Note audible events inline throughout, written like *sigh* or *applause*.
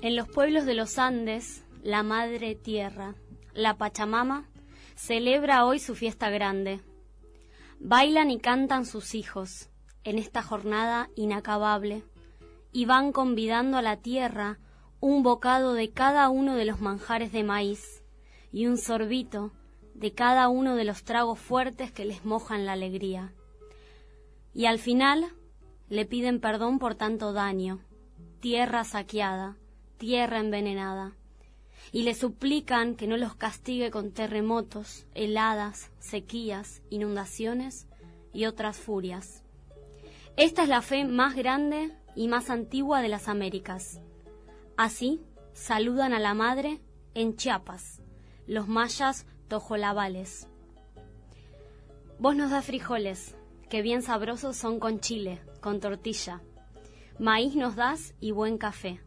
En los pueblos de los Andes, la Madre Tierra, la Pachamama, celebra hoy su fiesta grande. Bailan y cantan sus hijos en esta jornada inacabable y van convidando a la tierra un bocado de cada uno de los manjares de maíz y un sorbito de cada uno de los tragos fuertes que les mojan la alegría. Y al final le piden perdón por tanto daño, tierra saqueada, tierra envenenada, y le suplican que no los castigue con terremotos, heladas, sequías, inundaciones y otras furias. Esta es la fe más grande y más antigua de las Américas. Así saludan a la Madre en Chiapas, los mayas tojolabales. Vos nos das frijoles, que bien sabrosos son con chile, con tortilla. Maíz nos das y buen café.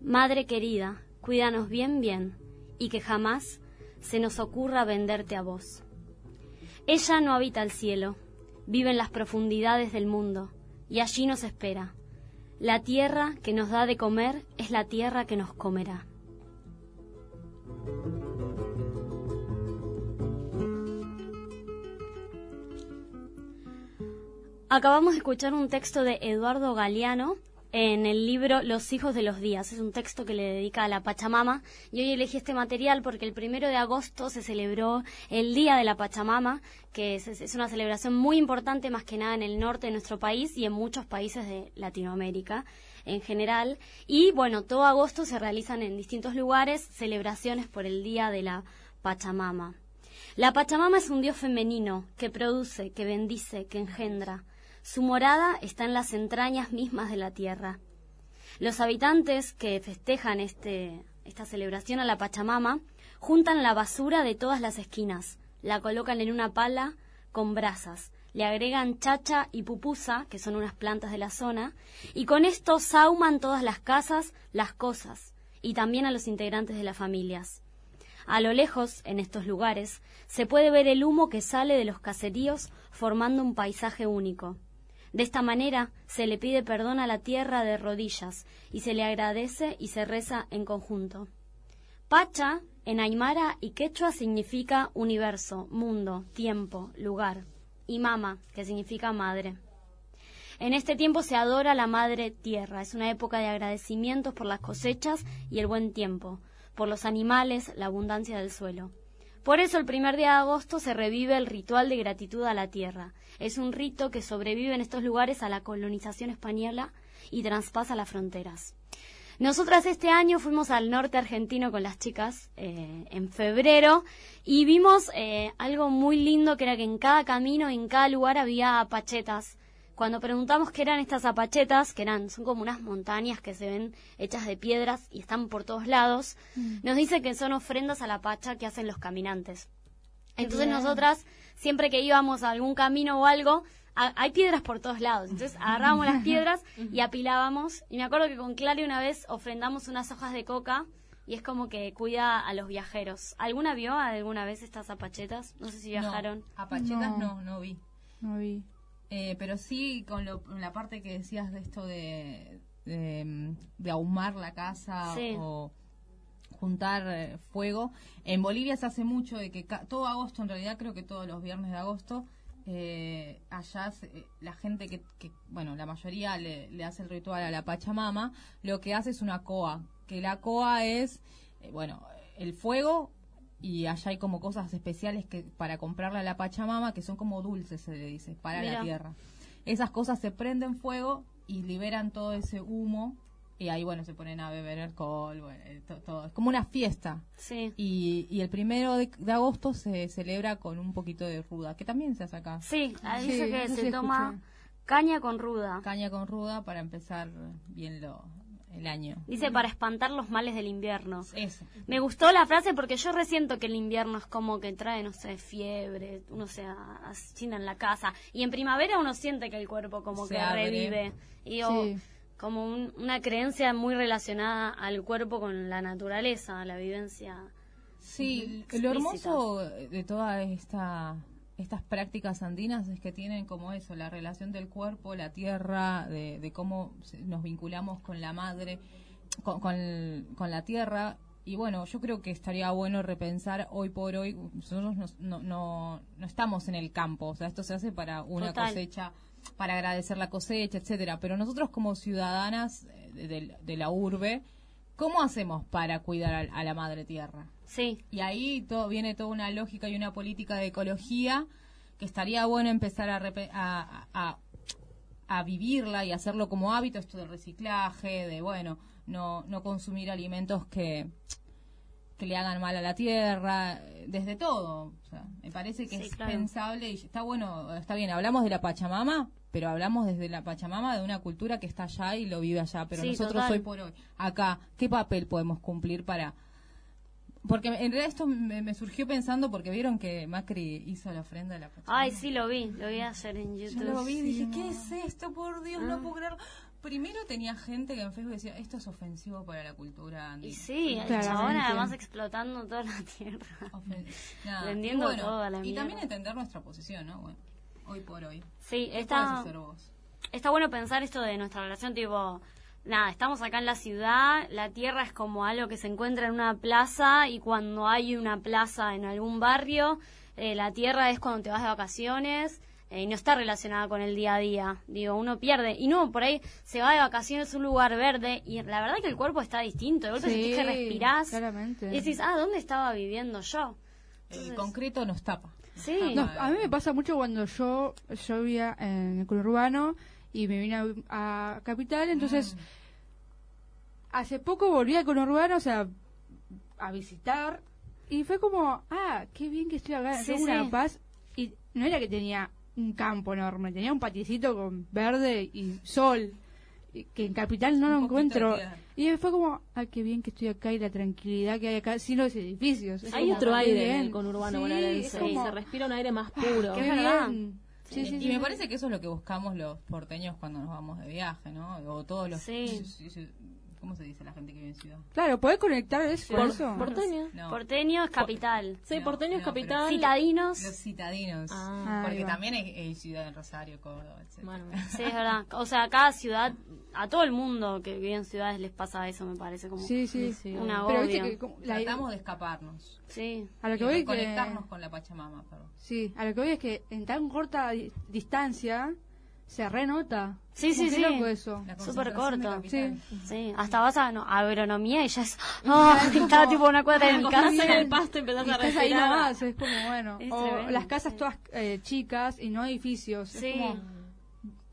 Madre querida, cuídanos bien bien, y que jamás se nos ocurra venderte a vos. Ella no habita el cielo, vive en las profundidades del mundo, y allí nos espera. La tierra que nos da de comer es la tierra que nos comerá. Acabamos de escuchar un texto de Eduardo Galeano en el libro Los hijos de los días. Es un texto que le dedica a la Pachamama y hoy elegí este material porque el primero de agosto se celebró el Día de la Pachamama, que es, una celebración muy importante más que nada en el norte de nuestro país y en muchos países de Latinoamérica en general. Y bueno, todo agosto se realizan en distintos lugares celebraciones por el Día de la Pachamama. La Pachamama es un dios femenino que produce, que bendice, que engendra. Su morada está en las entrañas mismas de la tierra. Los habitantes que festejan este, esta celebración a la Pachamama juntan la basura de todas las esquinas, la colocan en una pala con brasas, le agregan chacha y pupusa, que son unas plantas de la zona, y con esto sauman todas las casas, las cosas, y también a los integrantes de las familias. A lo lejos, en estos lugares, se puede ver el humo que sale de los caseríos formando un paisaje único. De esta manera se le pide perdón a la tierra de rodillas y se le agradece y se reza en conjunto. Pacha en Aymara y Quechua significa universo, mundo, tiempo, lugar, y mama, que significa madre. En este tiempo se adora a la madre tierra, es una época de agradecimientos por las cosechas y el buen tiempo, por los animales, la abundancia del suelo. Por eso el primer día de agosto se revive el ritual de gratitud a la tierra. Es un rito que sobrevive en estos lugares a la colonización española y traspasa las fronteras. Nosotras este año fuimos al norte argentino con las chicas eh, en febrero y vimos eh, algo muy lindo que era que en cada camino, en cada lugar había pachetas cuando preguntamos qué eran estas zapachetas, que eran, son como unas montañas que se ven hechas de piedras y están por todos lados, mm. nos dice que son ofrendas a la pacha que hacen los caminantes. Entonces nosotras, siempre que íbamos a algún camino o algo, hay piedras por todos lados. Entonces agarrábamos las *laughs* piedras y apilábamos. Y me acuerdo que con Clary una vez ofrendamos unas hojas de coca y es como que cuida a los viajeros. ¿Alguna vio alguna vez estas zapachetas? No sé si viajaron. No, apachetas no, no vi. No vi. Eh, pero sí con, la parte que decías de esto de, de, ahumar la casa o juntar eh, fuego. En Bolivia se hace mucho de que todo agosto, en realidad creo que todos los viernes de agosto, eh, allá la gente que, bueno, la mayoría le, le, hace el ritual a la Pachamama, lo que hace es una coa, que la coa es, bueno, el fuego y allá hay como cosas especiales que para comprarle a la Pachamama que son como dulces se le dice para la tierra. Esas cosas se prenden fuego y liberan todo ese humo y ahí bueno se ponen a beber alcohol bueno, eh, todo. Es como una fiesta. Sí. Y, y el primero de, agosto se celebra con un poquito de ruda que también se hace acá. Sí ahí dice que se toma caña con ruda. Caña con ruda para empezar bien lo el año. Dice para espantar los males del invierno. Eso. Me gustó la frase porque yo resiento que el invierno es como que trae, no sé, fiebre, uno se asesina en la casa. Y en primavera uno siente que el cuerpo como que revive. Y como una creencia muy relacionada al cuerpo con la naturaleza, la vivencia. Sí, lo hermoso de toda esta estas prácticas andinas es que tienen como eso, la relación del cuerpo, la tierra, de, cómo nos vinculamos con la madre, con, con, la tierra. Y bueno, yo creo que estaría bueno repensar hoy por hoy, nosotros no, no, no estamos en el campo, o sea, esto se hace para una cosecha, para agradecer la cosecha, etcétera, pero nosotros como ciudadanas eh, de, la urbe, ¿cómo hacemos para cuidar a la madre tierra? Sí. Y ahí todo, viene toda una lógica y una política de ecología que estaría bueno empezar a, a, a, vivirla y hacerlo como hábito, esto del reciclaje, de, bueno, no, no consumir alimentos que, que le hagan mal a la tierra, desde todo. O sea, me parece que es pensable y está bueno, está bien, hablamos de la Pachamama, pero hablamos desde la Pachamama de una cultura que está allá y lo vive allá, pero nosotros hoy por hoy, acá, ¿qué papel podemos cumplir para porque en realidad esto me, surgió pensando porque vieron que Macri hizo la ofrenda de la Pachamama. Ay, sí, lo vi, lo vi hacer en YouTube. Yo lo vi y dije, ¿qué es esto? Por Dios, no ah. puedo creerlo. Primero tenía gente que en Facebook decía, esto es ofensivo para la cultura andina. Y sí, el chabón además explotando toda la tierra. *laughs* Vendiendo toda la Y también entender nuestra posición, ¿no? Bueno, hoy por hoy. Sí, está, está bueno pensar esto de nuestra relación, tipo nada, estamos acá en la ciudad, la tierra es como algo que se encuentra en una plaza y cuando hay una plaza en algún barrio, eh, la tierra es cuando te vas de vacaciones eh, y no está relacionada con el día a día. Digo, uno pierde. Y no, por ahí se va de vacaciones a un lugar verde y la verdad que el cuerpo está distinto. De golpe sí, que respirás y decís, ah, ¿dónde estaba viviendo yo? el concreto nos tapa. Sí. a mí me pasa mucho cuando yo, yo vivía en el urbano y me vine a, Capital, entonces mm. hace poco volví a Conurbano, o sea, a visitar y fue como, ah, qué bien que estoy acá, en una paz y no era que tenía un campo enorme, tenía un paticito con verde y sol que en Capital no lo encuentro. Y fue como, ah, qué bien que estoy acá y la tranquilidad que hay acá, sin los edificios. hay otro aire en el conurbano bonaerense, se respira un aire más puro. qué bien. y me parece que eso es lo que buscamos los porteños cuando nos vamos de viaje, ¿no? O todos los... ¿Cómo se dice la gente que vive en ciudad? Claro, ¿podés conectar eso? porteño. Porteño es capital. Sí, porteño es capital. Citadinos. Los citadinos. Ah. porque también hay, ciudad en Rosario, Córdoba, etc. *laughs* sí, es verdad. O sea, cada ciudad, a todo el mundo que vive en ciudades les pasa eso, me parece como sí, sí, sí, una Pero viste que Tratamos de escaparnos. Sí. A lo que voy conectarnos con la Pachamama, perdón. Sí, a lo que voy es que en tan corta distancia se renota. Sí, sí, sí. eso. Súper corto. Sí. sí. Hasta vas a agronomía y ya es. *laughs* Oh, está tipo una cuadra de mi casa. en el pasto y empezás a respirar. ahí nomás, es como bueno. o las casas todas eh, chicas y no edificios. Sí. Es como,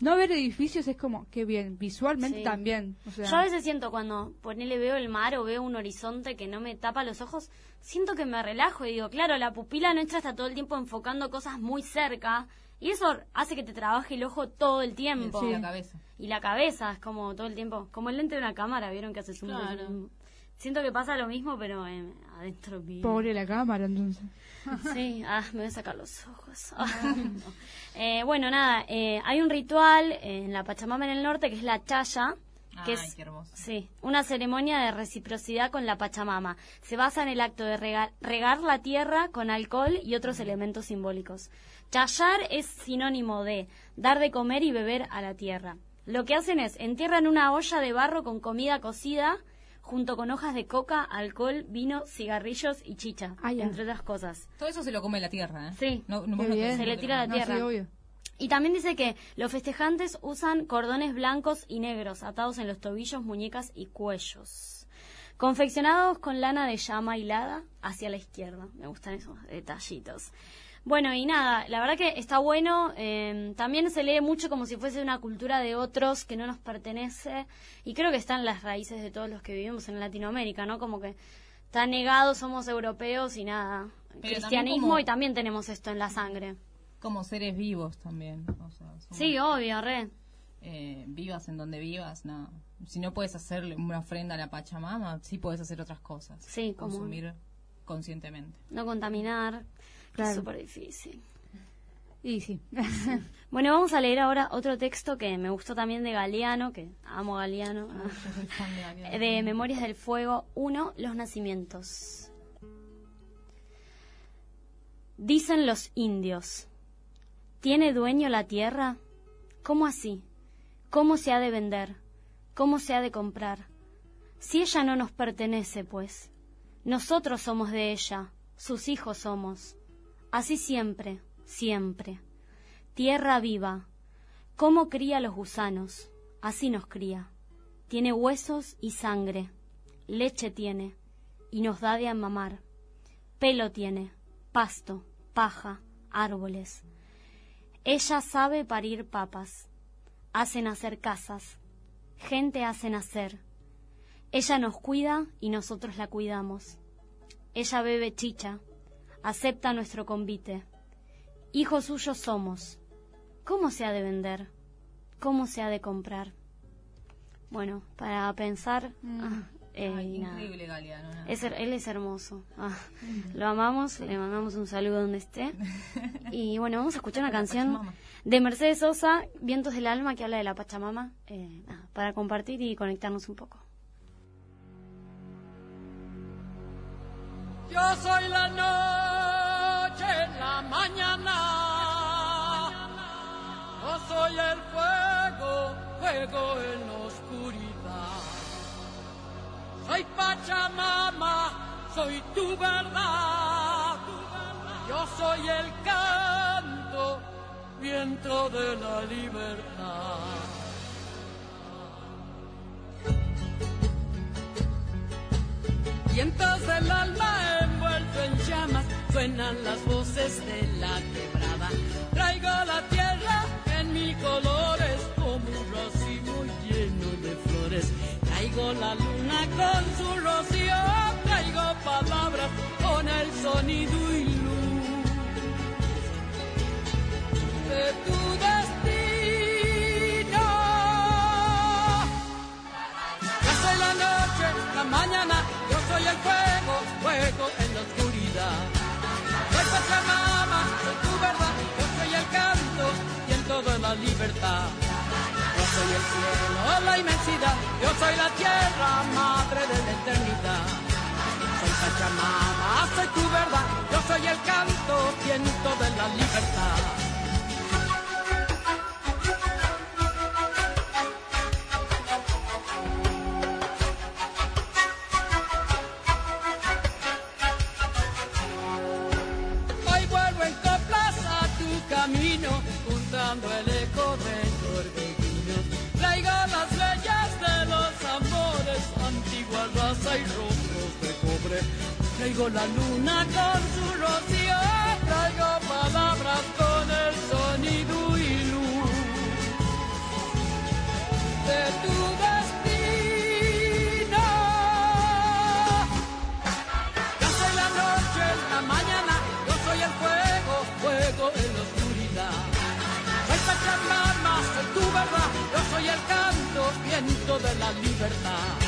no ver edificios es como, qué bien, visualmente también. Yo a veces siento cuando ponele veo el mar o veo un horizonte que no me tapa los ojos, siento que me relajo y digo, claro, la pupila nuestra está todo el tiempo enfocando cosas muy cerca y eso hace que te trabaje el ojo todo el tiempo. Y la cabeza. Y la cabeza es como todo el tiempo. Como el lente de una cámara, ¿vieron que hace zoom? Siento que pasa lo mismo, pero adentro mío. Pobre la cámara, entonces. *laughs* Sí, ah, me voy a sacar los ojos. *laughs* eh, bueno, nada, eh, hay un ritual en la Pachamama en el norte que es la chaya. Que Ay, es, qué hermoso. Sí, una ceremonia de reciprocidad con la Pachamama. Se basa en el acto de regar, regar la tierra con alcohol y otros elementos simbólicos. Chayar es sinónimo de dar de comer y beber a la tierra. Lo que hacen es entierran una olla de barro con comida cocida junto con hojas de coca, alcohol, vino, cigarrillos y chicha, entre otras cosas. Todo eso se lo come la tierra, ¿eh? Sí, se le tira a la tierra. Y también dice que los festejantes usan cordones blancos y negros atados en los tobillos, muñecas y cuellos. Confeccionados con lana de llama hilada hacia la izquierda. Me gustan esos detallitos. Bueno, y nada, la verdad que está bueno. Eh, también se lee mucho como si fuese una cultura de otros que no nos pertenece. Y creo que están las raíces de todos los que vivimos en Latinoamérica, ¿no? Como que está negado, somos europeos y nada. cristianismo y también tenemos esto en la sangre. Como seres vivos también. sí, obvio, re. Eh, vivas en donde vivas, nada. Si no puedes hacerle una ofrenda a la Pachamama, sí puedes hacer otras cosas. Sí, consumir conscientemente. No contaminar. Es súper difícil. Y sí. *laughs* bueno, vamos a leer ahora otro texto que me gustó también de Galeano, que amo Galeano, de Memorias del Fuego 1, Los Nacimientos. Dicen los indios, ¿Tiene dueño la tierra? ¿Cómo así? ¿Cómo se ha de vender? ¿Cómo se ha de comprar? Si ella no nos pertenece, pues, nosotros somos de ella, sus hijos somos. Así siempre, siempre. Tierra viva, ¿cómo cría los gusanos? Así nos cría. Tiene huesos y sangre, leche tiene, y nos da de amamar. Pelo tiene, pasto, paja, árboles. Ella sabe parir papas, hace nacer casas, gente hace nacer. Ella nos cuida y nosotros la cuidamos. Ella bebe chicha, acepta nuestro convite. Hijos suyos somos. ¿Cómo se ha de vender? ¿Cómo se ha de comprar? Bueno, para pensar... Mm. Ah, eh, increíble Galeano. él es hermoso. Ah, lo amamos, le mandamos un saludo donde esté. *laughs* Y bueno, vamos a escuchar una canción de Mercedes Sosa, Vientos del Alma, que habla de la Pachamama, eh, para compartir y conectarnos un poco. Yo soy la noche, la mañana. Yo soy el fuego, fuego en la oscuridad. Soy Pachamama, soy tu verdad. Yo soy el canto, viento de la libertad. Vientos del alma en llamas, suenan las voces de la quebrada. Traigo la tierra en mil colores Traigo la luna con su rocío, traigo palabras con el sonido y luz de tu destino. Yo soy la noche, la mañana, yo soy el fuego, fuego en la oscuridad. Soy Pachamama, soy tu verdad, yo soy el canto y en todo la libertad. Soy el cielo, la inmensidad, yo soy la tierra, madre de la eternidad. Soy Pachamama, soy tu verdad, yo soy el canto, viento de la libertad. Traigo la luna con su rocío, traigo palabras con el sonido y luz de tu destino. Soy la noche, la mañana, yo soy el fuego, fuego en la oscuridad. Soy tu verdad, yo soy el canto, viento de la libertad.